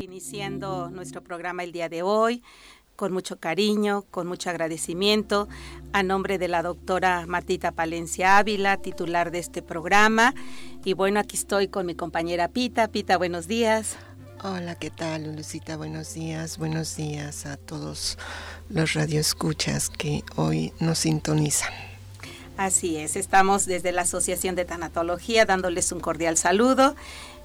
Iniciando nuestro programa el día de hoy, con mucho cariño, con mucho agradecimiento, a nombre de la doctora Martita Palencia Ávila, titular de este programa. Y bueno, aquí estoy con mi compañera Pita. Pita, buenos días. Hola, ¿qué tal, Lucita? Buenos días, buenos días a todos los radioescuchas que hoy nos sintonizan. Así es, estamos desde la Asociación de Tanatología dándoles un cordial saludo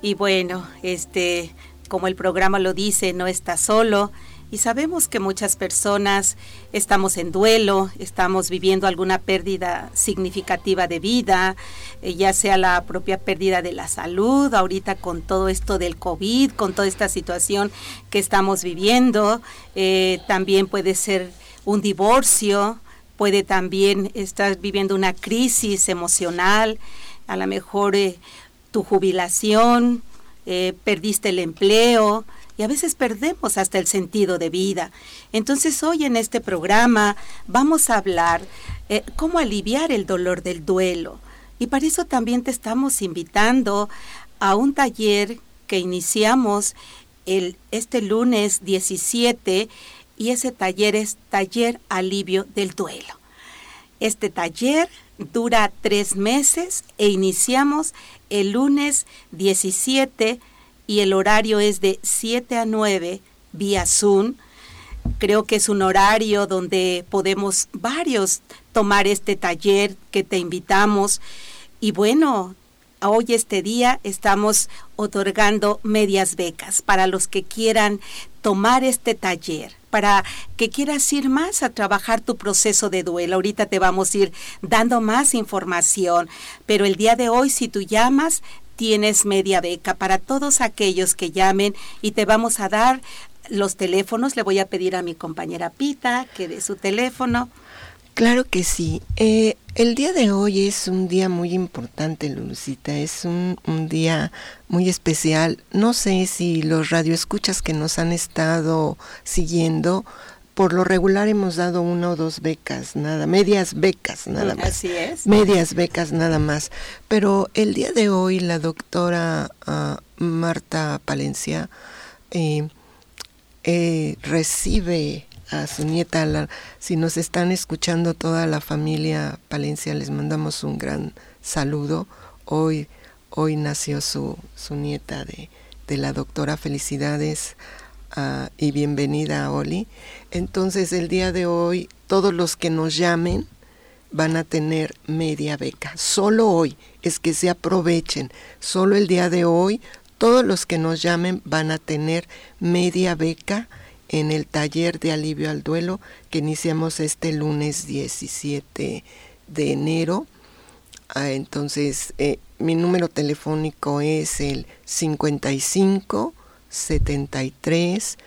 y bueno, este como el programa lo dice, no está solo. Y sabemos que muchas personas estamos en duelo, estamos viviendo alguna pérdida significativa de vida, eh, ya sea la propia pérdida de la salud, ahorita con todo esto del COVID, con toda esta situación que estamos viviendo, eh, también puede ser un divorcio, puede también estar viviendo una crisis emocional, a lo mejor eh, tu jubilación, perdiste el empleo, y a veces perdemos hasta el sentido de vida. Entonces hoy en este programa vamos a hablar eh, cómo aliviar el dolor del duelo. Y para eso también te estamos invitando a un taller que iniciamos este lunes 17 y ese taller es Taller Alivio del Duelo. Este taller dura tres meses e iniciamos el lunes 17 y el horario es de 7 a 9 vía Zoom. Creo que es un horario donde podemos varios tomar este taller que te invitamos. Y bueno, hoy este día estamos otorgando medias becas para los que quieran tomar este taller, para que quieras ir más a trabajar tu proceso de duelo. Ahorita te vamos a ir dando más información, pero el día de hoy si tú llamas tienes media beca para todos aquellos que llamen y te vamos a dar los teléfonos. Le voy a pedir a mi compañera Pita que dé su teléfono. Claro que sí. Eh, el día de hoy es un día muy importante, Lucita. Es un, un, día muy especial. No sé si los radioescuchas que nos han estado siguiendo por lo regular hemos dado una o dos becas, nada, medias becas nada más. Así es. Medias becas nada más. Pero el día de hoy la doctora ah, Marta Palencia eh, eh, recibe a su nieta, si nos están escuchando toda la familia Palencia, les mandamos un gran saludo. Hoy, hoy nació su, su nieta de, de la doctora. Felicidades y bienvenida, Oli. Entonces, el día de hoy, todos los que nos llamen van a tener media beca. Solo hoy, es que se aprovechen. Solo el día de hoy, todos los que nos llamen van a tener media beca en el taller de alivio al duelo que iniciamos este lunes 17 de enero. Ah, entonces, eh, mi número telefónico es el 55 73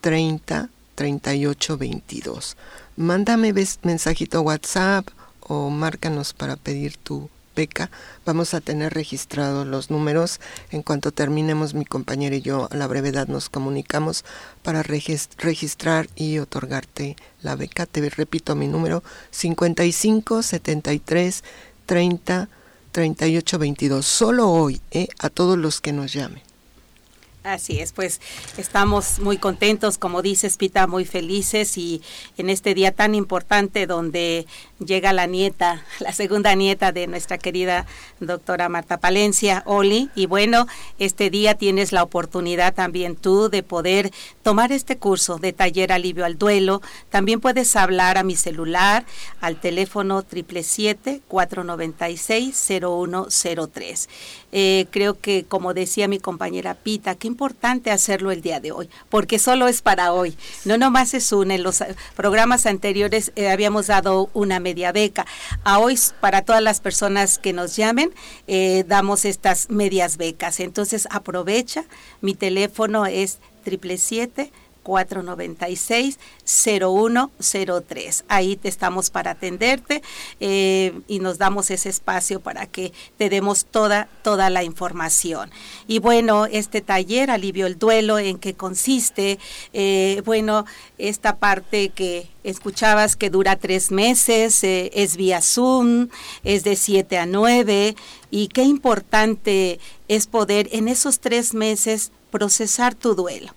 30 38 22. Mándame mensajito WhatsApp o márcanos para pedir tu beca. Vamos a tener registrados los números. En cuanto terminemos, mi compañera y yo a la brevedad nos comunicamos para registrar y otorgarte la beca. Te repito mi número 55 73 30 38 22. Solo hoy, ¿eh? a todos los que nos llamen. Así es, pues estamos muy contentos, como dices, Pita, muy felices y en este día tan importante donde llega la nieta, la segunda nieta de nuestra querida doctora Marta Palencia, Oli, y bueno, este día tienes la oportunidad también tú de poder tomar este curso de taller alivio al duelo. También puedes hablar a mi celular al teléfono 777-496-0103. Eh, creo que, como decía mi compañera Pita, qué importante hacerlo el día de hoy, porque solo es para hoy. No nomás es una. En los programas anteriores eh, habíamos dado una media beca. A hoy, para todas las personas que nos llamen, eh, damos estas medias becas. Entonces, aprovecha. Mi teléfono es triple siete 496-0103. Ahí te estamos para atenderte eh, y nos damos ese espacio para que te demos toda, toda la información. Y bueno, este taller, Alivio el Duelo, ¿en qué consiste? Eh, bueno, esta parte que escuchabas que dura tres meses, eh, es vía Zoom, es de 7 a 9 y qué importante es poder en esos tres meses procesar tu duelo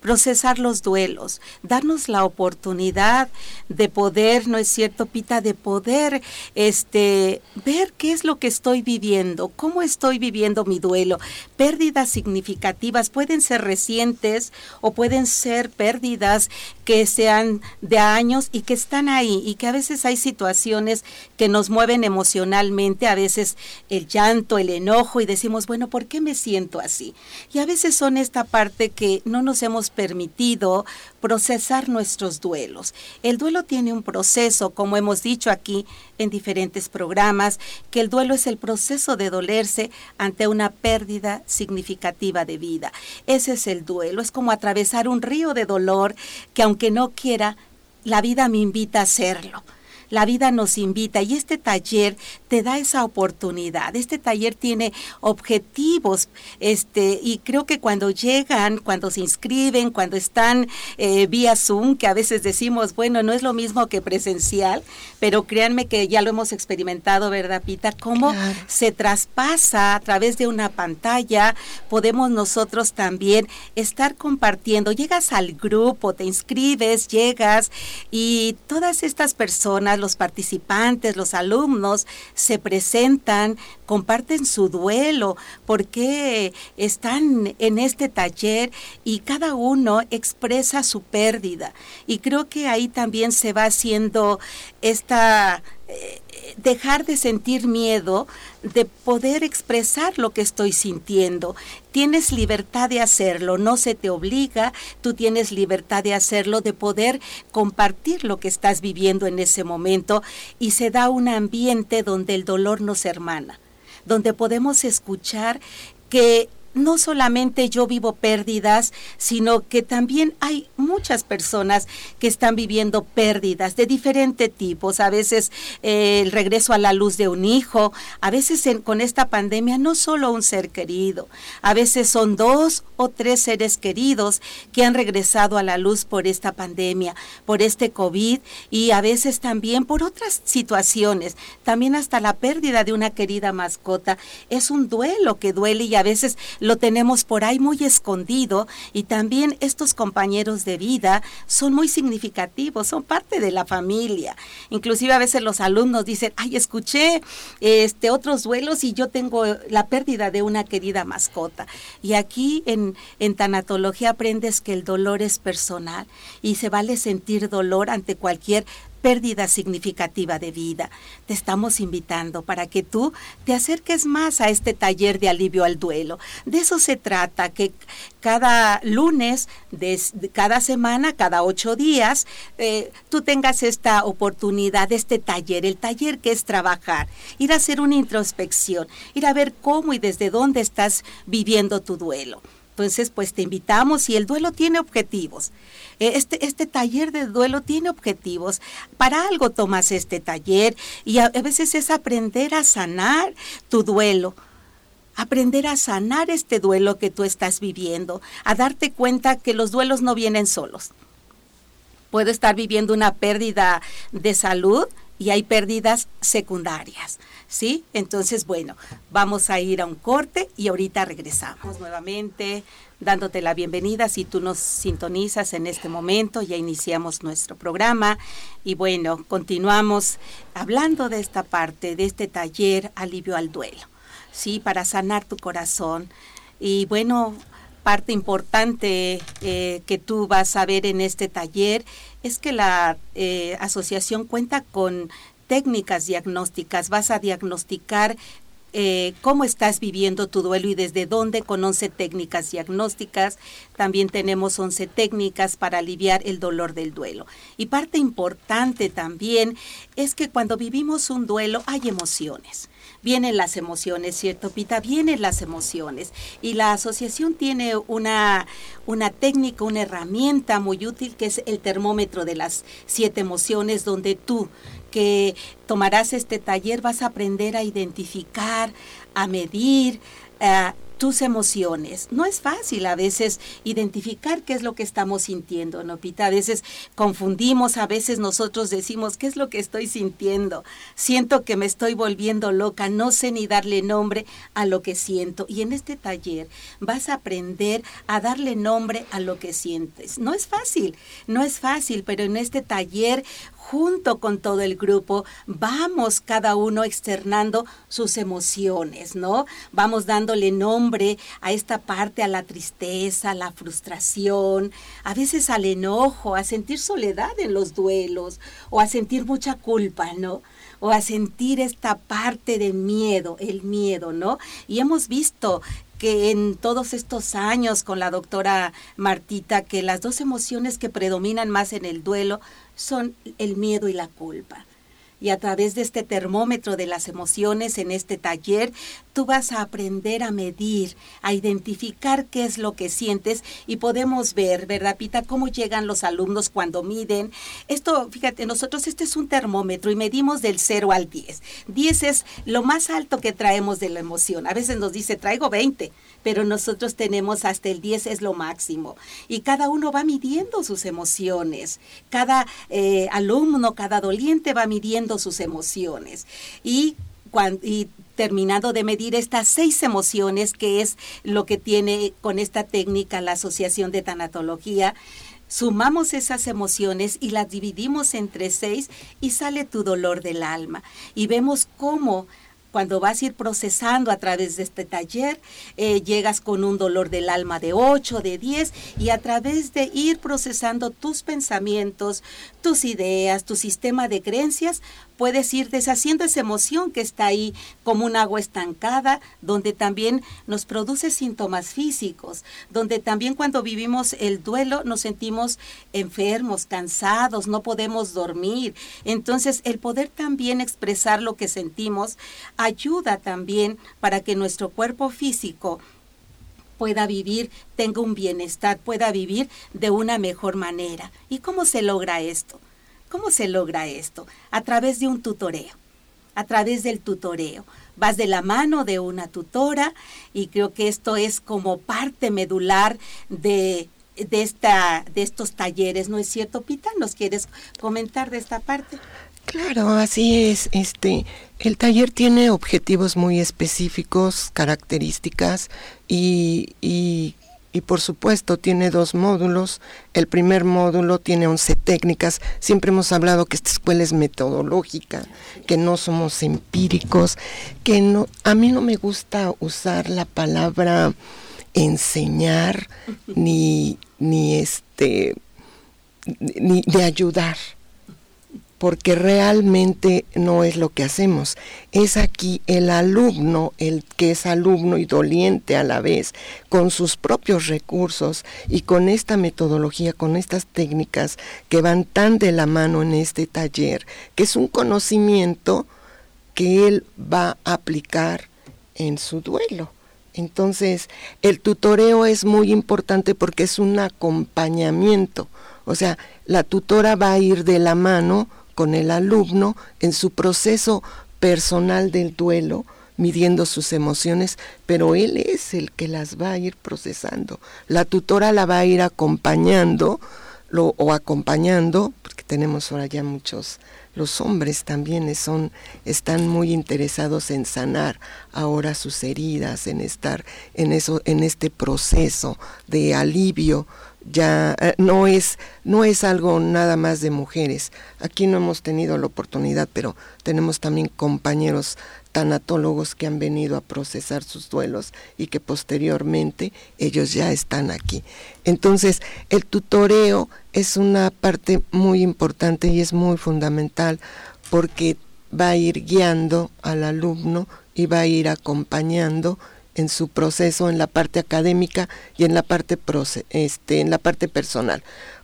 procesar los duelos, darnos la oportunidad de poder, ¿no es cierto, Pita? De poder este, ver qué es lo que estoy viviendo, cómo estoy viviendo mi duelo. Pérdidas significativas pueden ser recientes o pueden ser pérdidas que sean de años y que están ahí y que a veces hay situaciones que nos mueven emocionalmente, a veces el llanto, el enojo y decimos, bueno, ¿por qué me siento así? Y a veces son esta parte que no nos hemos permitido procesar nuestros duelos. El duelo tiene un proceso, como hemos dicho aquí en diferentes programas, que el duelo es el proceso de dolerse ante una pérdida significativa de vida. Ese es el duelo, es como atravesar un río de dolor que aunque no quiera, la vida me invita a hacerlo la vida nos invita y este taller te da esa oportunidad. Este taller tiene objetivos, este, y creo que cuando llegan, cuando se inscriben, cuando están eh, vía Zoom, que a veces decimos, bueno, no es lo mismo que presencial, pero créanme que ya lo hemos experimentado, ¿verdad, Pita? Cómo se traspasa a través de una pantalla, podemos nosotros también estar compartiendo. Llegas al grupo, te inscribes, llegas y todas estas personas, los participantes, los alumnos, se presentan, comparten su duelo, porque están en este taller y cada uno expresa su pérdida. Y creo que ahí también se va haciendo esta... Dejar de sentir miedo, de poder expresar lo que estoy sintiendo. Tienes libertad de hacerlo, no se te obliga, tú tienes libertad de hacerlo, de poder compartir lo que estás viviendo en ese momento y se da un ambiente donde el dolor nos hermana, donde podemos escuchar que no solamente yo vivo pérdidas, sino que también hay muchas personas que están viviendo pérdidas de diferente tipos. A veces eh, el regreso a la luz de un hijo, a veces con esta pandemia no solo un ser querido, a veces son dos o tres seres queridos que han regresado a la luz por esta pandemia, por este COVID y a veces también por otras situaciones, también hasta la pérdida de una querida mascota. Es un duelo que duele y a veces lo tenemos por ahí muy escondido y también estos compañeros de vida son muy significativos, son parte de la familia. Inclusive a veces los alumnos dicen, ay, escuché este otros duelos y yo tengo la pérdida de una querida mascota. Y aquí en, en tanatología aprendes que el dolor es personal y se vale sentir dolor ante cualquier pérdida significativa de vida. Te estamos invitando para que tú te acerques más a este taller de alivio al duelo. De eso se trata, que cada lunes de, cada semana, cada ocho días, eh, tú tengas esta oportunidad, este taller, el taller que es trabajar, ir a hacer una introspección, ir a ver cómo y desde dónde estás viviendo tu duelo. Entonces, pues te invitamos y el duelo tiene objetivos. Eh, este, este taller de duelo tiene objetivos. Para algo tomas este taller y a, veces es aprender a sanar tu duelo aprender a sanar este duelo que tú estás viviendo, a darte cuenta que los duelos no vienen solos. Puedo estar viviendo una pérdida de salud y hay pérdidas secundarias. ¿Sí? Entonces, bueno, vamos a ir a un corte y ahorita regresamos nuevamente dándote la bienvenida si tú nos sintonizas en este momento, ya iniciamos nuestro programa y bueno, continuamos hablando de esta parte, de este taller alivio al duelo, ¿sí? Para sanar tu corazón. Y bueno, parte importante eh, que tú vas a ver en este taller es que la eh, asociación cuenta con técnicas diagnósticas, vas a diagnosticar eh, cómo estás viviendo tu duelo y desde dónde con 11 técnicas diagnósticas. También tenemos 11 técnicas para aliviar el dolor del duelo. Y parte importante también es que cuando vivimos un duelo hay emociones. Vienen las emociones, ¿cierto, Pita? Vienen las emociones. Y la asociación tiene una, una técnica, una herramienta muy útil que es el termómetro de las siete emociones, donde tú que tomarás este taller vas a aprender a identificar, a medir, tus emociones. No es fácil a veces identificar qué es lo que estamos sintiendo, ¿no, Pita? A veces confundimos, a veces nosotros decimos, ¿qué es lo que estoy sintiendo? Siento que me estoy volviendo loca, no sé ni darle nombre a lo que siento. Y en este taller vas a aprender a darle nombre a lo que sientes. No es fácil, no es fácil, pero en este taller junto con todo el grupo, vamos cada uno externando sus emociones, ¿no? Vamos dándole nombre a esta parte, a la tristeza, a la frustración, a veces al enojo, a sentir soledad en los duelos o a sentir mucha culpa, ¿no? o a sentir esta parte de miedo, el miedo, ¿no? Y hemos visto que en todos estos años con la doctora Martita, que las dos emociones que predominan más en el duelo son el miedo y la culpa. Y a través de este termómetro de las emociones en este taller, tú vas a aprender a medir, a identificar qué es lo que sientes y podemos ver, ¿verdad, Pita? Cómo llegan los alumnos cuando miden. Esto, fíjate, nosotros este es un termómetro y medimos del 0 al 10. 10 es lo más alto que traemos de la emoción. A veces nos dice, traigo 20, pero nosotros tenemos hasta el 10 es lo máximo. Y cada uno va midiendo sus emociones. Cada eh, alumno, cada doliente va midiendo sus emociones. Y, cuando, terminado de medir estas seis emociones, que es lo que tiene con esta técnica la Asociación de Tanatología, sumamos esas emociones y las dividimos entre seis y sale tu dolor del alma. Y vemos cómo cuando vas a ir procesando a través de este taller, eh, llegas con un dolor del alma de 8, de 10, y a través de ir procesando tus pensamientos, tus ideas, tu sistema de creencias, puedes ir deshaciendo esa emoción que está ahí como un agua estancada, donde también nos produce síntomas físicos, donde también cuando vivimos el duelo nos sentimos enfermos, cansados, no podemos dormir. Entonces, el poder también expresar lo que sentimos ayuda también para que nuestro cuerpo físico pueda vivir, tenga un bienestar, pueda vivir de una mejor manera. ¿Y cómo se logra esto? ¿Cómo se logra esto? A través de un tutoreo, a través del tutoreo. Vas de la mano de una tutora y creo que esto es como parte medular de, de, esta, de estos talleres, ¿no es cierto, Pita? ¿Nos quieres comentar de esta parte? Claro, así es. Este, el taller tiene objetivos muy específicos, características y, y y por supuesto tiene dos módulos. El primer módulo tiene 11 técnicas. Siempre hemos hablado que esta escuela es metodológica, que no somos empíricos, que no a mí no me gusta usar la palabra enseñar ni ni este ni de ayudar porque realmente no es lo que hacemos. Es aquí el alumno, el que es alumno y doliente a la vez, con sus propios recursos y con esta metodología, con estas técnicas que van tan de la mano en este taller, que es un conocimiento que él va a aplicar en su duelo. Entonces, el tutoreo es muy importante porque es un acompañamiento. O sea, la tutora va a ir de la mano con el alumno en su proceso personal del duelo, midiendo sus emociones, pero él es el que las va a ir procesando. La tutora la va a ir acompañando lo, o acompañando, porque tenemos ahora ya muchos, los hombres también son, están muy interesados en sanar ahora sus heridas, en estar en eso, en este proceso de alivio ya eh, no es no es algo nada más de mujeres. Aquí no hemos tenido la oportunidad, pero tenemos también compañeros tanatólogos que han venido a procesar sus duelos y que posteriormente ellos ya están aquí. Entonces, el tutoreo es una parte muy importante y es muy fundamental porque va a ir guiando al alumno y va a ir acompañando en su proceso en la parte académica y en la parte este en la parte personal.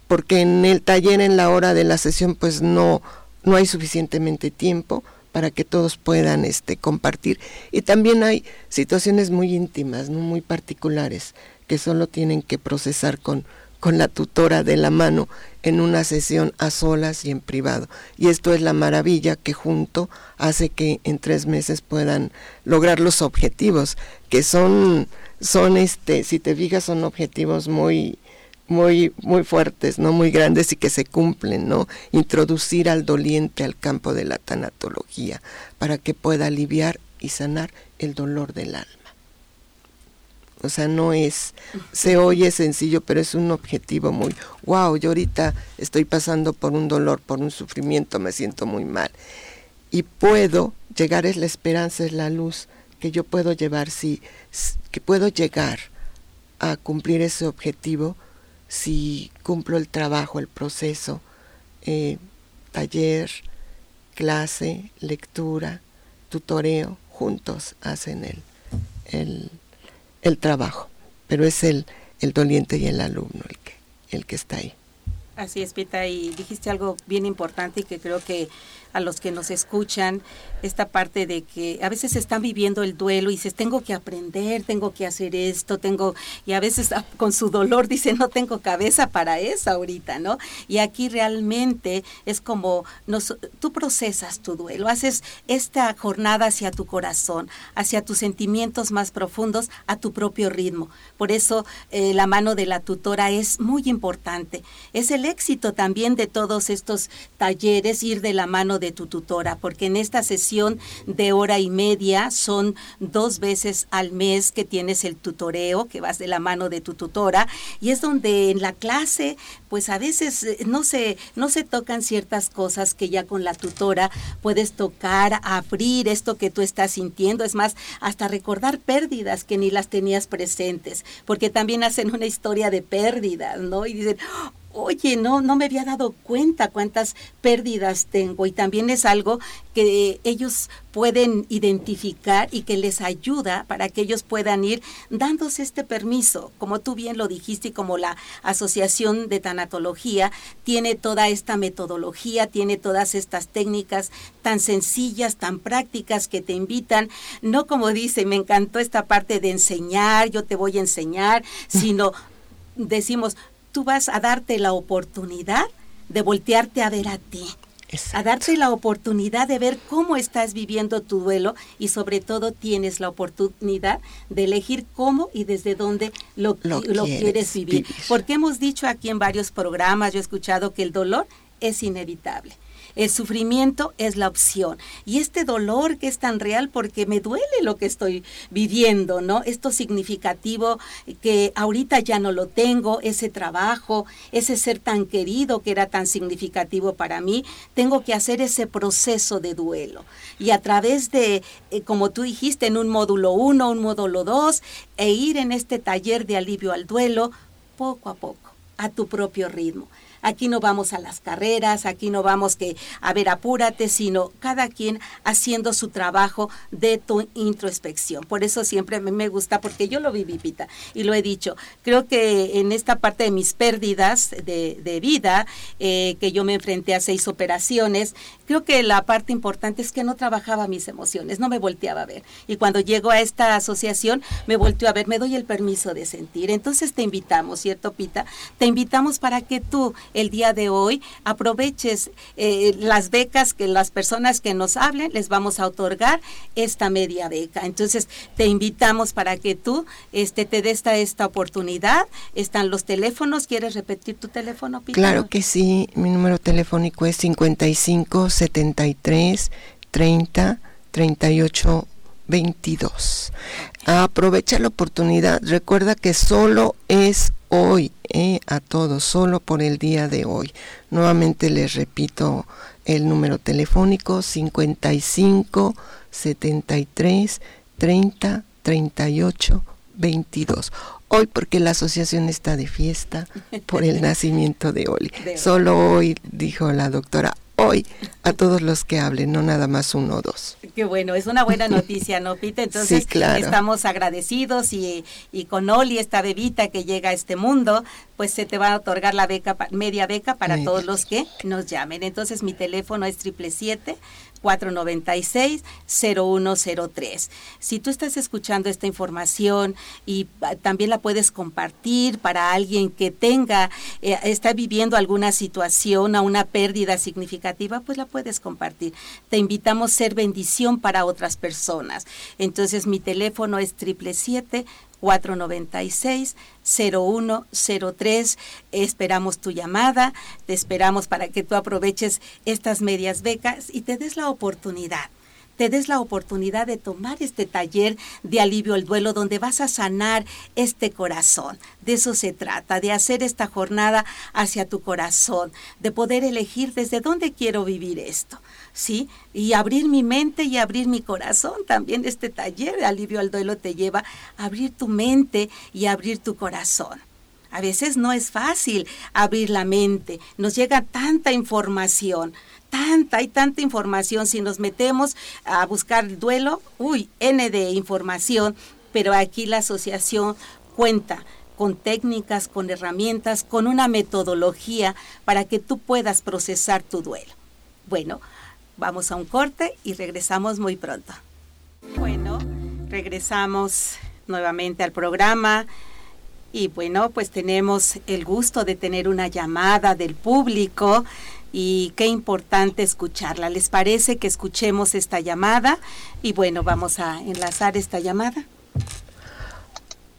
Porque en el taller en la hora de la sesión pues no no hay suficientemente tiempo para que todos puedan este compartir. Y también hay situaciones muy íntimas no muy particulares que solo tienen que procesar con con la tutora de la mano en una sesión a solas y en privado. Y esto es la maravilla que junto hace que en tres meses puedan lograr los objetivos, que son son este, si te fijas, son objetivos muy, muy, muy fuertes, ¿no? Muy grandes y que se cumplen, ¿no? Introducir al doliente al campo de la tanatología para que pueda aliviar y sanar el dolor del alma. O sea, no es, se oye sencillo, pero es un objetivo muy, wow, yo ahorita estoy pasando por un dolor, por un sufrimiento, me siento muy mal. Y puedo, llegar es la esperanza, es la luz que yo puedo llevar, si, que puedo llegar a cumplir ese objetivo si cumplo el trabajo, el proceso, eh, taller, clase, lectura, tutoreo, juntos hacen el, el, el trabajo, pero es el, el doliente y el alumno el que, el que está ahí. Así es, Pita, y dijiste algo bien importante y que creo que a los que nos escuchan esta parte de que a veces están viviendo el duelo y dices, tengo que aprender, tengo que hacer esto, tengo, y a veces ah, con su dolor dicen, no tengo cabeza para eso ahorita, ¿no? Y aquí realmente es como, tú procesas tu duelo, haces esta jornada hacia tu corazón, hacia tus sentimientos más profundos, a tu propio ritmo. Por eso eh, la mano de la tutora es muy importante. Es el éxito también de todos estos talleres, ir de la mano de tu tutora, porque en esta sesión de hora y media son dos veces al mes que tienes el tutoreo, que vas de la mano de tu tutora, y es donde en la clase, pues a veces eh, no se, no se tocan ciertas cosas que ya con la tutora puedes tocar, abrir esto que tú estás sintiendo, es más, hasta recordar pérdidas que ni las tenías presentes, porque también hacen una historia de pérdidas, ¿no? Y dicen, oye, no, no me había dado cuenta cuántas pérdidas tengo. Y también es algo que ellos pueden identificar y que les ayuda para que ellos puedan ir dándose este permiso, como tú bien lo dijiste y como la Asociación de Tanatología tiene toda esta metodología, tiene todas estas técnicas tan sencillas, tan prácticas que te invitan, no como dice, me encantó esta parte de enseñar, yo te voy a enseñar, sino decimos, tú vas a darte la oportunidad de voltearte a ver a ti. A darte la oportunidad de ver cómo estás viviendo tu duelo y sobre todo tienes la oportunidad de elegir cómo y desde dónde lo, quieres, vivir. Porque hemos dicho aquí en varios programas, yo he escuchado que el dolor es inevitable. El sufrimiento es la opción. Y este dolor que es tan real porque me duele lo que estoy viviendo, ¿no? Esto significativo que ahorita ya no lo tengo, ese trabajo, ese ser tan querido que era tan significativo para mí, tengo que hacer ese proceso de duelo. Y a través de, eh, como tú dijiste, en un módulo 1, un módulo 2, e ir en este taller de alivio al duelo, poco a poco, a tu propio ritmo. Aquí no vamos a las carreras, aquí no vamos que, a ver, apúrate, sino cada quien haciendo su trabajo de tu introspección. Por eso siempre me gusta, porque yo lo viví, Pita, y lo he dicho. Creo que en esta parte de mis pérdidas de, vida, eh, que yo me enfrenté a seis operaciones, creo que la parte importante es que no trabajaba mis emociones, no me volteaba a ver. Y cuando llego a esta asociación, me volteo a ver, me doy el permiso de sentir. Entonces te invitamos, ¿cierto, Pita? Te invitamos para que tú el día de hoy aproveches eh, las becas que las personas que nos hablen les vamos a otorgar esta media beca. Entonces te invitamos para que tú este, te des esta, esta oportunidad. Están los teléfonos. ¿Quieres repetir tu teléfono, Pita? Claro que sí. Mi número telefónico es 55 73 30 38 22. Aprovecha la oportunidad. Recuerda que solo es hoy, eh, a todos, solo por el día de hoy. Nuevamente les repito el número telefónico 55 73 30 38 22. Hoy porque la asociación está de fiesta por el nacimiento de Oli. Solo hoy, dijo la doctora, hoy a todos los que hablen, no nada más uno o dos. Qué bueno, es una buena noticia, ¿no, Pita? Entonces estamos agradecidos y, y, con Oli, esta bebita que llega a este mundo, pues se te va a otorgar la beca, media beca para todos los que nos llamen. Entonces mi teléfono es triple siete 496-0103. Si tú estás escuchando esta información y ah, también la puedes compartir para alguien que tenga, eh, está viviendo alguna situación o una pérdida significativa, pues la puedes compartir. Te invitamos a ser bendición para otras personas. Entonces mi teléfono es triple siete 496-0103. Esperamos tu llamada, te esperamos para que tú aproveches estas medias becas y te des la oportunidad te des la oportunidad de tomar este taller de alivio al duelo donde vas a sanar este corazón. De eso se trata, de hacer esta jornada hacia tu corazón, de poder elegir desde dónde quiero vivir esto. ¿Sí? Y abrir mi mente y abrir mi corazón. También este taller de alivio al duelo te lleva a abrir tu mente y abrir tu corazón. A veces no es fácil abrir la mente, nos llega tanta información, tanta, hay tanta información. Si nos metemos a buscar duelo, uy, N de información, pero aquí la asociación cuenta con técnicas, con herramientas, con una metodología para que tú puedas procesar tu duelo. Bueno, vamos a un corte y regresamos muy pronto. Bueno, regresamos nuevamente al programa. Y bueno, pues tenemos el gusto de tener una llamada del público y qué importante escucharla. ¿Les parece que escuchemos esta llamada? Y bueno, vamos a enlazar esta llamada.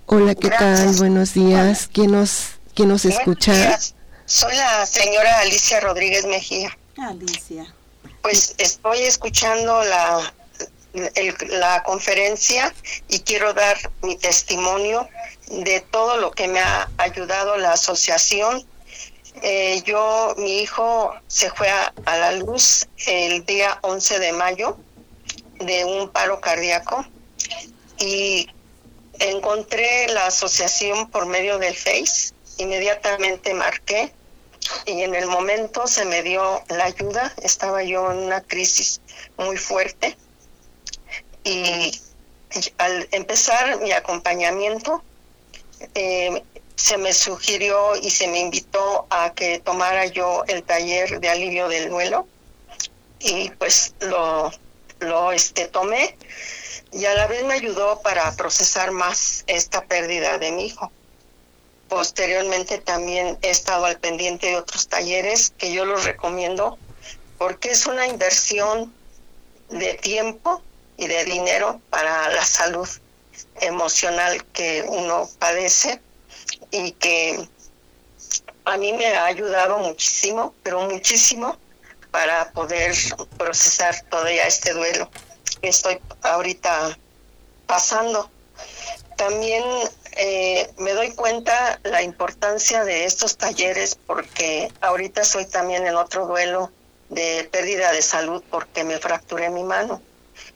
Hola, ¿qué tal? Buenos días. ¿Quién nos, quién nos escucha? Soy la señora Alicia Rodríguez Mejía. Alicia. Pues estoy escuchando la, la conferencia y quiero dar mi testimonio de todo lo que me ha ayudado la asociación eh, yo, mi hijo se fue a, la luz el día 11 de mayo de un paro cardíaco y encontré la asociación por medio del Face, inmediatamente marqué y en el momento se me dio la ayuda, estaba yo en una crisis muy fuerte y al empezar mi acompañamiento eh, se me sugirió y se me invitó a que tomara yo el taller de alivio del duelo. Y pues lo, lo este, tomé. Y a la vez me ayudó para procesar más esta pérdida de mi hijo. Posteriormente también he estado al pendiente de otros talleres que yo los recomiendo porque es una inversión de tiempo y de dinero para la salud emocional que uno padece y que a mí me ha ayudado muchísimo, pero muchísimo para poder procesar todavía este duelo que estoy ahorita pasando. También eh, me doy cuenta la importancia de estos talleres porque ahorita estoy también en otro duelo de pérdida de salud porque me fracturé mi mano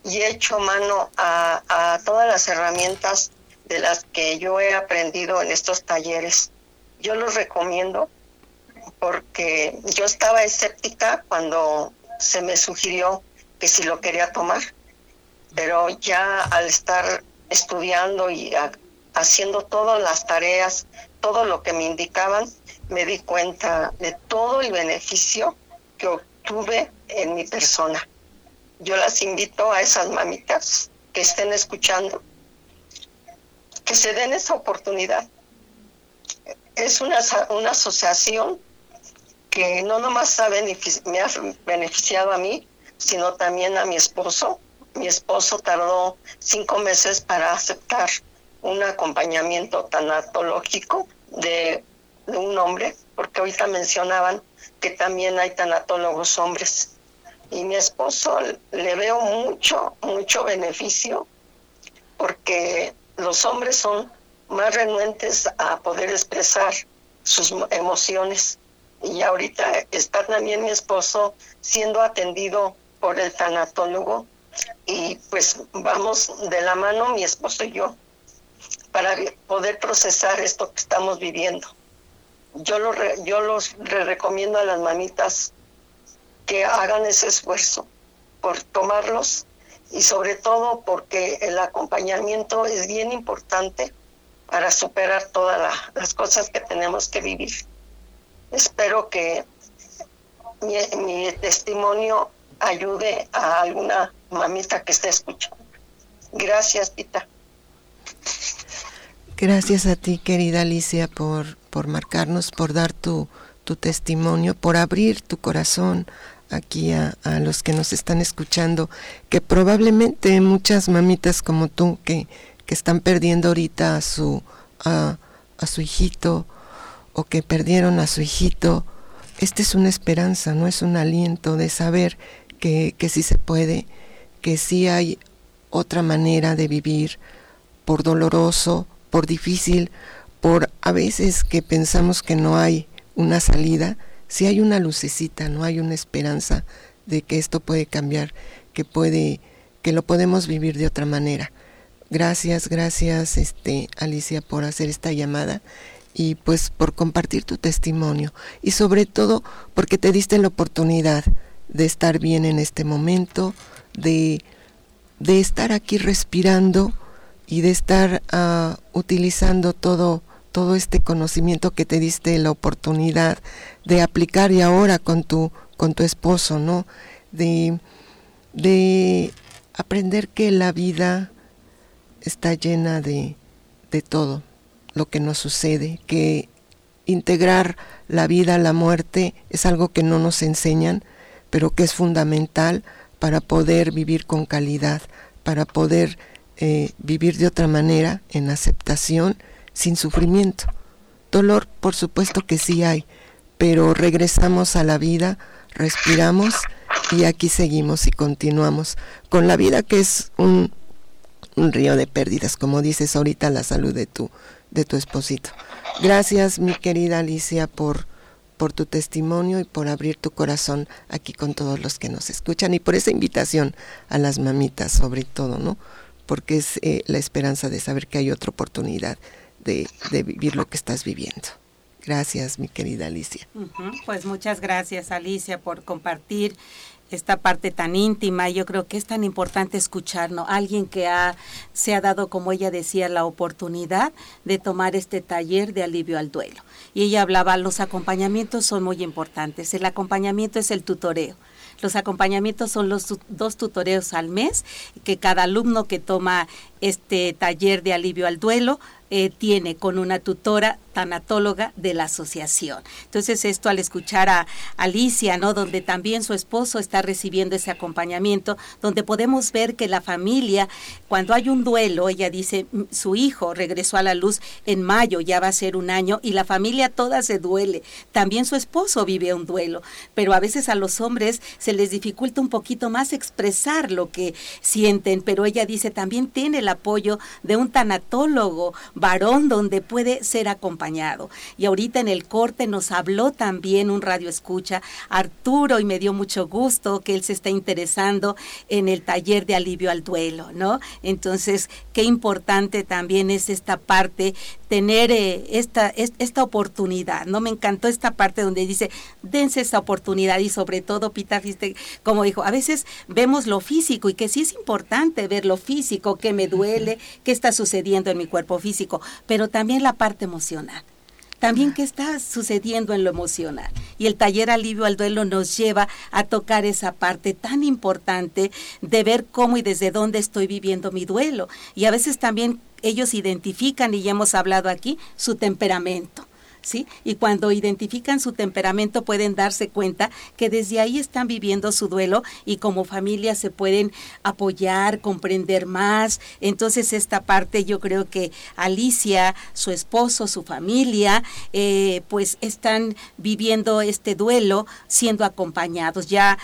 y he hecho mano a todas las herramientas de las que yo he aprendido en estos talleres. Yo los recomiendo porque yo estaba escéptica cuando se me sugirió que si lo quería tomar, pero ya al estar estudiando y haciendo todas las tareas, todo lo que me indicaban, me di cuenta de todo el beneficio que obtuve en mi persona. Yo las invito a esas mamitas que estén escuchando que se den esa oportunidad. Es una, una asociación que no nomás ha me ha beneficiado a mí, sino también a mi esposo. Mi esposo tardó cinco meses para aceptar un acompañamiento tanatológico de, de un hombre, porque ahorita mencionaban que también hay tanatólogos hombres. Y mi esposo le veo mucho, mucho beneficio, porque los hombres son más renuentes a poder expresar sus emociones. Y ahorita está también mi esposo siendo atendido por el tanatólogo y pues vamos de la mano mi esposo y yo para poder procesar esto que estamos viviendo. Yo, lo yo los recomiendo a las mamitas que hagan ese esfuerzo por tomarlos y sobre todo porque el acompañamiento es bien importante para superar todas las cosas que tenemos que vivir. Espero que mi, testimonio ayude a alguna mamita que esté escuchando. Gracias, Tita. Gracias a ti, querida Alicia, por, por marcarnos, por dar tu, tu testimonio, por abrir tu corazón aquí a, los que nos están escuchando, que probablemente muchas mamitas como tú que, que están perdiendo ahorita a su, a, su hijito o que perdieron a su hijito, esta es una esperanza, no es un aliento de saber que, que sí se puede, que sí hay otra manera de vivir, por doloroso, por difícil, por a veces que pensamos que no hay una salida, si hay una lucecita, no hay una esperanza de que esto puede cambiar, que puede, que lo podemos vivir de otra manera. Gracias, gracias, este, Alicia, por hacer esta llamada y pues por compartir tu testimonio y sobre todo porque te diste la oportunidad de estar bien en este momento, de, de estar aquí respirando y de estar uh, utilizando todo, todo este conocimiento que te diste la oportunidad de aplicar y ahora con tu, con tu esposo, ¿no? De, de aprender que la vida está llena de, de todo lo que nos sucede, que integrar la vida a la muerte es algo que no nos enseñan, pero que es fundamental para poder vivir con calidad, para poder eh, vivir de otra manera, en aceptación, sin sufrimiento. Dolor, por supuesto que sí hay, pero regresamos a la vida, respiramos y aquí seguimos y continuamos con la vida que es un, un río de pérdidas, como dices ahorita, la salud de tu, de tu esposito. Gracias, mi querida Alicia, por, por tu testimonio y por abrir tu corazón aquí con todos los que nos escuchan y por esa invitación a las mamitas, sobre todo, ¿no? Porque es eh, la esperanza de saber que hay otra oportunidad de, vivir lo que estás viviendo. Gracias, mi querida Alicia. Pues muchas gracias, Alicia, por compartir esta parte tan íntima. Yo creo que es tan importante escucharnos. Alguien que ha, se ha dado, como ella decía, la oportunidad de tomar este taller de alivio al duelo. Y ella hablaba, los acompañamientos son muy importantes. El acompañamiento es el tutoreo. Los acompañamientos son los dos tutoreos al mes que cada alumno que toma este taller de alivio al duelo eh, tiene con una tutora tanatóloga de la asociación. Entonces esto al escuchar a Alicia, ¿no? Donde también su esposo está recibiendo ese acompañamiento, donde podemos ver que la familia, cuando hay un duelo, ella dice, su hijo regresó a la luz en mayo, ya va a ser un año, y la familia toda se duele. También su esposo vive un duelo, pero a veces a los hombres se les dificulta un poquito más expresar lo que sienten, pero ella dice, también tiene el apoyo de un tanatólogo varón donde puede ser acompañado y ahorita en el corte nos habló también un radio escucha, Arturo, y me dio mucho gusto que él se está interesando en el taller de alivio al duelo, ¿no? Entonces, qué importante también es esta parte tener eh, esta, esta oportunidad, ¿no? Me encantó esta parte donde dice, dense esta oportunidad y sobre todo, Pita, como dijo, a veces vemos lo físico y que sí es importante ver lo físico, qué me duele, qué está sucediendo en mi cuerpo físico, pero también la parte emocional también qué está sucediendo en lo emocional. Y el taller Alivio al Duelo nos lleva a tocar esa parte tan importante de ver cómo y desde dónde estoy viviendo mi duelo. Y a veces también ellos identifican, y ya hemos hablado aquí, su temperamento. ¿Sí? Y cuando identifican su temperamento pueden darse cuenta que desde ahí están viviendo su duelo y como familia se pueden apoyar, comprender más. Entonces esta parte yo creo que Alicia, su esposo, su familia, eh, pues están viviendo este duelo siendo acompañados. Ya,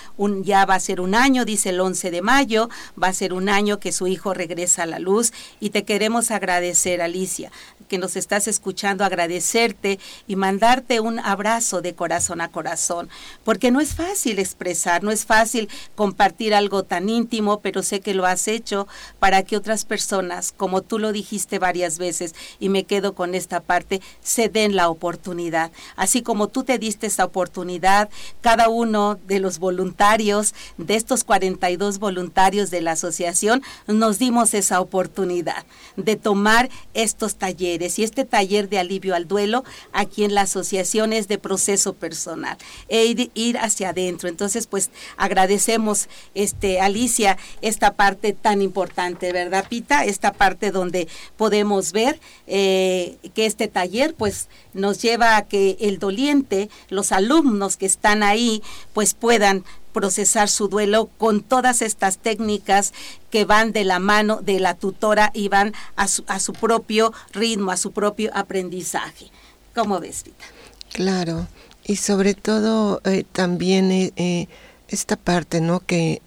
ya va a ser un año, dice el 11 de mayo, va a ser un año que su hijo regresa a la luz y te queremos agradecer, Alicia, que nos estás escuchando, agradecerte y mandarte un abrazo de corazón a corazón, porque no es fácil expresar, no es fácil compartir algo tan íntimo, pero sé que lo has hecho para que otras personas, como tú lo dijiste varias veces, y me quedo con esta parte, se den la oportunidad. Así como tú te diste esa oportunidad, cada uno de los voluntarios, de estos 42 voluntarios de la asociación, nos dimos esa oportunidad de tomar estos talleres y este taller de alivio al duelo aquí en la asociación es de proceso personal e ir, hacia adentro. Entonces, pues agradecemos, este Alicia, esta parte tan importante, ¿verdad, Pita? Esta parte donde podemos ver eh, que este taller, pues, nos lleva a que el doliente, los alumnos que están ahí, pues puedan procesar su duelo con todas estas técnicas que van de la mano de la tutora y van a su, a su propio ritmo, a su propio aprendizaje. ¿Cómo ves, Vita? Claro, y sobre todo eh, también eh, eh, esta parte, ¿no? Que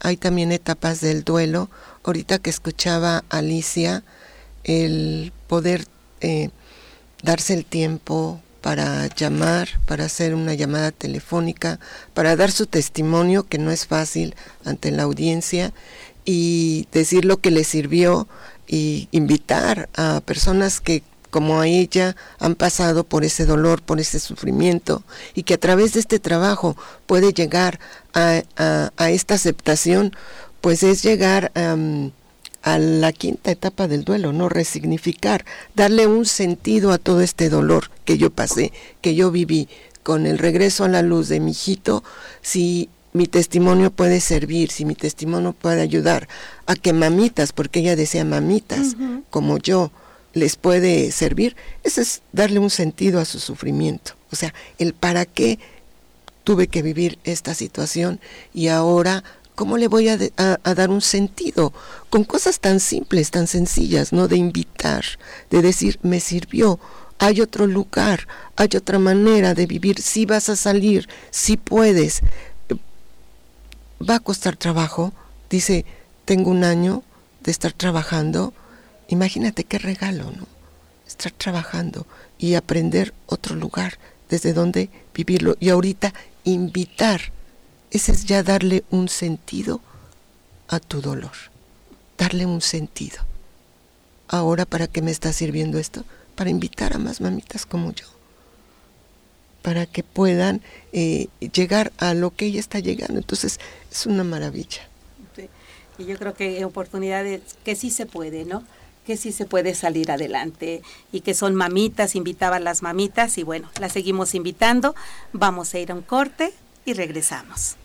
hay también etapas del duelo. Ahorita que escuchaba Alicia, el poder darse el tiempo para llamar, para hacer una llamada telefónica, para dar su testimonio, que no es fácil ante la audiencia, y decir lo que le sirvió y invitar a personas que como a ella han pasado por ese dolor, por ese sufrimiento, y que a través de este trabajo puede llegar a, esta aceptación, pues es llegar a la quinta etapa del duelo, no resignificar, darle un sentido a todo este dolor que yo pasé, que yo viví. Con el regreso a la luz de mi hijito, si mi testimonio puede servir, si mi testimonio puede ayudar a que mamitas, porque ella decía mamitas, como yo, les puede servir, eso es darle un sentido a su sufrimiento. O sea, el para qué tuve que vivir esta situación y ahora cómo le voy a, dar un sentido con cosas tan simples, tan sencillas, ¿no? De invitar, de decir, me sirvió, hay otro lugar, hay otra manera de vivir, si vas a salir, si puedes. Va a costar trabajo, dice, tengo un año de estar trabajando, Imagínate qué regalo, ¿no? Estar trabajando y aprender otro lugar desde donde vivirlo. Y ahorita invitar, ese es ya darle un sentido a tu dolor, darle un sentido. Ahora, ¿para qué me está sirviendo esto? Para invitar a más mamitas como yo, para que puedan eh, llegar a lo que ella está llegando. Entonces, es una maravilla. Y yo creo que oportunidades que sí se puede, ¿no? que sí se puede salir adelante y que son mamitas, invitaban las mamitas y bueno, las seguimos invitando. Vamos a ir a un corte y regresamos.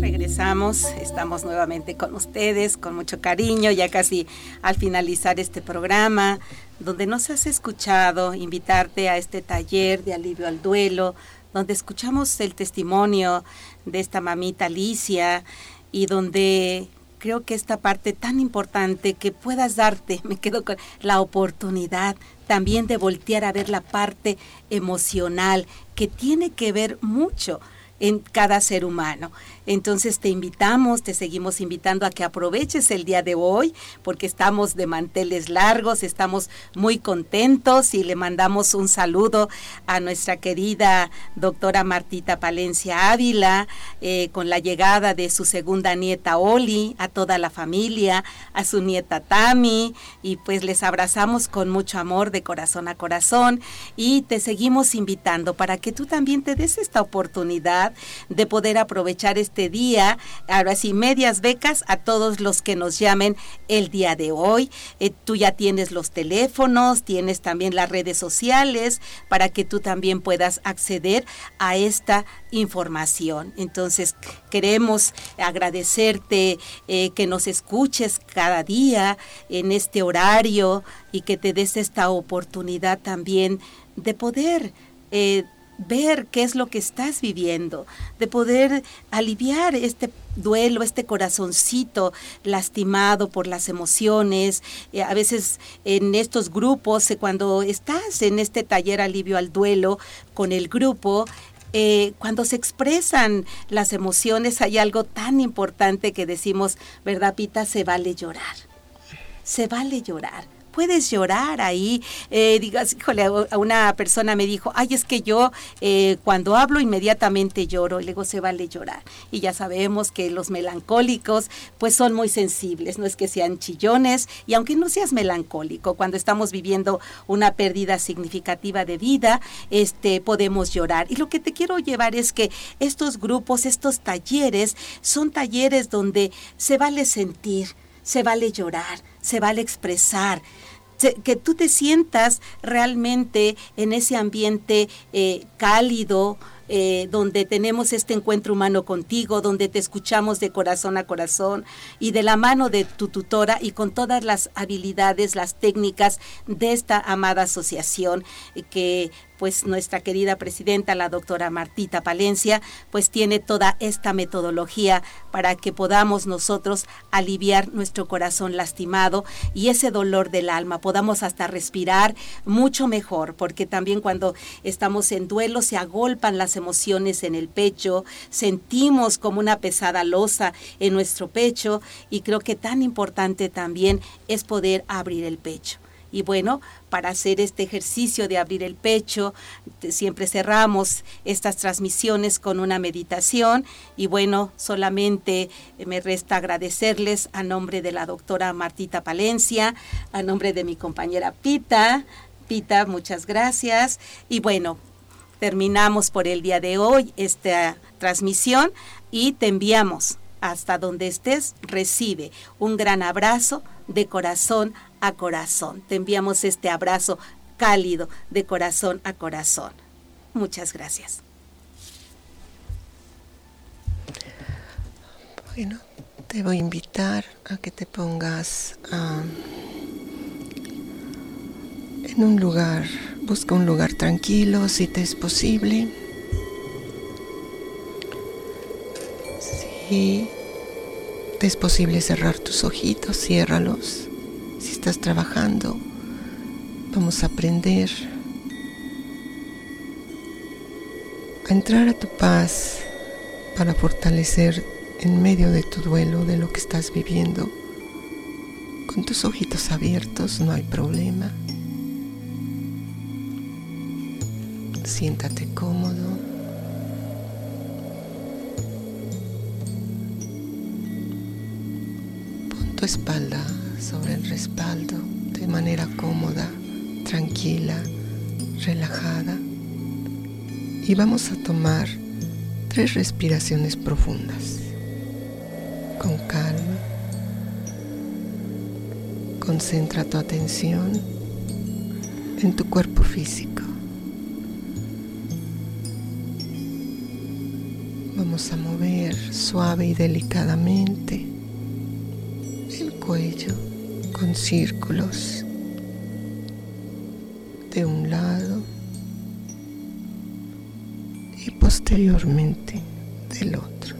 Regresamos, estamos nuevamente con ustedes, con mucho cariño, ya casi al finalizar este programa, donde nos has escuchado, invitarte a este taller de alivio al duelo, donde escuchamos el testimonio de esta mamita Alicia y donde creo que esta parte tan importante que puedas darte, me quedo con la oportunidad también de voltear a ver la parte emocional que tiene que ver mucho en cada ser humano. Entonces te invitamos, te seguimos invitando a que aproveches el día de hoy porque estamos de manteles largos, estamos muy contentos y le mandamos un saludo a nuestra querida doctora Martita Palencia Ávila eh, con la llegada de su segunda nieta Oli, a toda la familia, a su nieta Tami y pues les abrazamos con mucho amor de corazón a corazón y te seguimos invitando para que tú también te des esta oportunidad de poder aprovechar este este día. Ahora sí, medias becas a todos los que nos llamen el día de hoy. Eh, tú ya tienes los teléfonos, tienes también las redes sociales para que tú también puedas acceder a esta información. Entonces, queremos agradecerte eh, que nos escuches cada día en este horario y que te des esta oportunidad también de poder eh, ver qué es lo que estás viviendo, de poder aliviar este duelo, este corazoncito lastimado por las emociones. Eh, a veces en estos grupos, eh, cuando estás en este taller alivio al duelo con el grupo, eh, cuando se expresan las emociones hay algo tan importante que decimos, ¿verdad, Pita? Se vale llorar. Se vale llorar puedes llorar ahí. Eh, digas, híjole, a una persona me dijo, ay, es que yo eh, cuando hablo inmediatamente lloro, y luego se vale llorar. Y ya sabemos que los melancólicos pues son muy sensibles, no es que sean chillones, y aunque no seas melancólico, cuando estamos viviendo una pérdida significativa de vida, este, podemos llorar. Y lo que te quiero llevar es que estos grupos, estos talleres, son talleres donde se vale sentir, se vale llorar, se vale expresar, que tú te sientas realmente en ese ambiente eh, cálido, eh, donde tenemos este encuentro humano contigo, donde te escuchamos de corazón a corazón y de la mano de tu tutora y con todas las habilidades, las técnicas de esta amada asociación eh, que pues nuestra querida presidenta, la doctora Martita Palencia, pues tiene toda esta metodología para que podamos nosotros aliviar nuestro corazón lastimado y ese dolor del alma, podamos hasta respirar mucho mejor, porque también cuando estamos en duelo se agolpan las emociones en el pecho, sentimos como una pesada losa en nuestro pecho y creo que tan importante también es poder abrir el pecho. Y bueno, para hacer este ejercicio de abrir el pecho, siempre cerramos estas transmisiones con una meditación. Y bueno, solamente me resta agradecerles a nombre de la doctora Martita Palencia, a nombre de mi compañera Pita. Pita, muchas gracias. Y bueno, terminamos por el día de hoy esta transmisión y te enviamos hasta donde estés, recibe un gran abrazo de corazón a corazón. Te enviamos este abrazo cálido de corazón a corazón. Muchas gracias. Bueno, te voy a invitar a que te pongas en un lugar, busca un lugar tranquilo si te es posible. Si te es posible cerrar tus ojitos, ciérralos. Si estás trabajando, vamos a aprender a entrar a tu paz para fortalecer en medio de tu duelo, de lo que estás viviendo. Con tus ojitos abiertos no hay problema. Siéntate cómodo. Pon tu espalda sobre el respaldo de manera cómoda, tranquila, relajada. Y vamos a tomar tres respiraciones profundas. Con calma. Concentra tu atención en tu cuerpo físico. Vamos a mover suave y delicadamente el cuello con círculos de un lado y posteriormente del otro.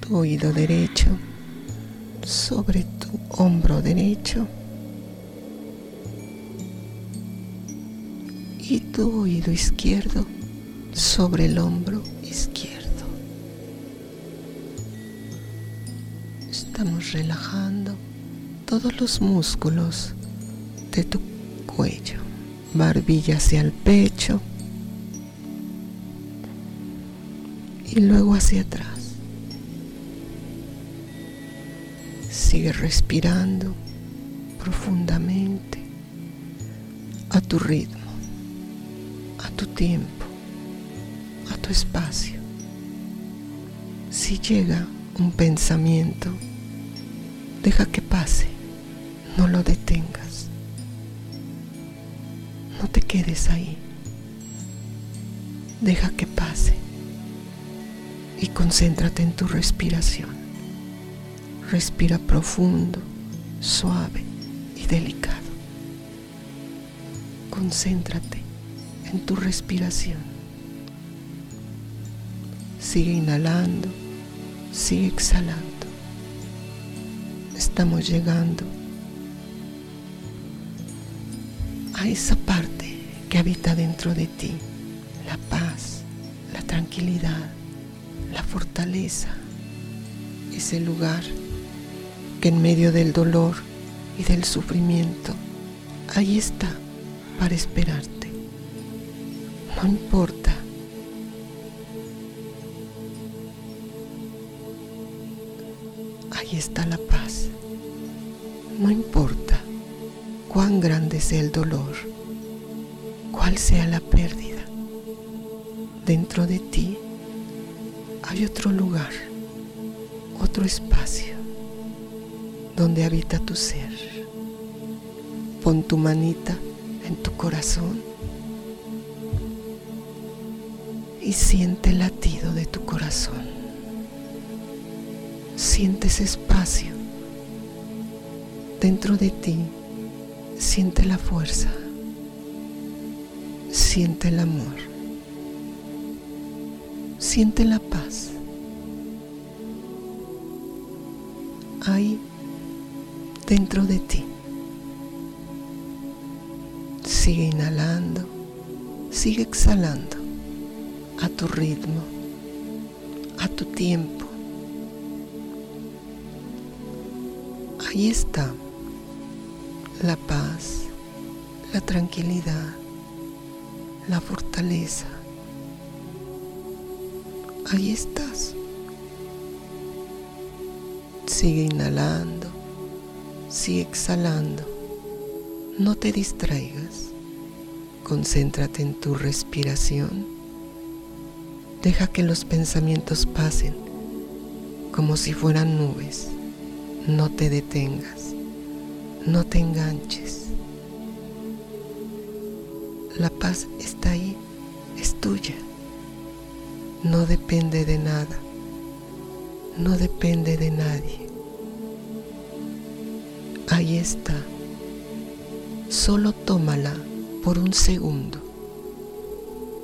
Tu oído derecho sobre tu hombro derecho y tu oído izquierdo sobre el hombro Estamos relajando todos los músculos de tu cuello, barbilla hacia el pecho y luego hacia atrás. Sigue respirando profundamente a tu ritmo, a tu tiempo, a tu espacio. Si llega un pensamiento, Deja que pase, no lo detengas. No te quedes ahí. Deja que pase y concéntrate en tu respiración. Respira profundo, suave y delicado. Concéntrate en tu respiración. Sigue inhalando, sigue exhalando estamos llegando a esa parte que habita dentro de ti, la paz, la tranquilidad, la fortaleza, ese lugar que en medio del dolor y del sufrimiento, ahí está para esperarte. No importa ahí está la cuán grande sea el dolor, cuál sea la pérdida, dentro de ti hay otro lugar, otro espacio donde habita tu ser. Pon tu manita en tu corazón y siente el latido de tu corazón. Sientes espacio dentro de ti Siente la fuerza. Siente el amor. Siente la paz. Ahí dentro de ti. Sigue inhalando, sigue exhalando a tu ritmo, a tu tiempo. Ahí está la paz, la tranquilidad, la fortaleza. Ahí estás. Sigue inhalando, sigue exhalando. No te distraigas. Concéntrate en tu respiración. Deja que los pensamientos pasen como si fueran nubes. No te detengas. No te enganches. La paz está ahí, es tuya. No depende de nada. No depende de nadie. Ahí está. Solo tómala por un segundo.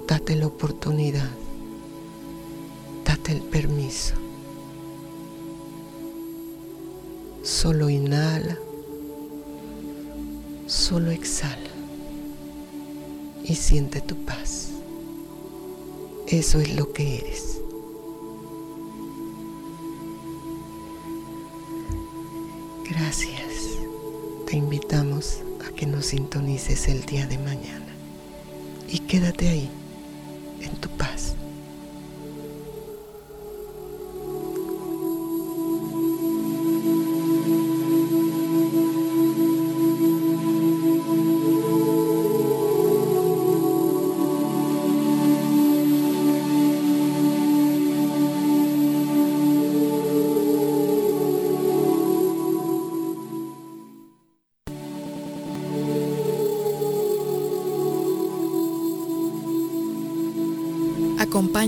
Date la oportunidad. Date el permiso. Solo inhala Solo exhala y siente tu paz. Eso es lo que eres. Gracias. Te invitamos a que nos sintonices el día de mañana y quédate ahí, en tu paz.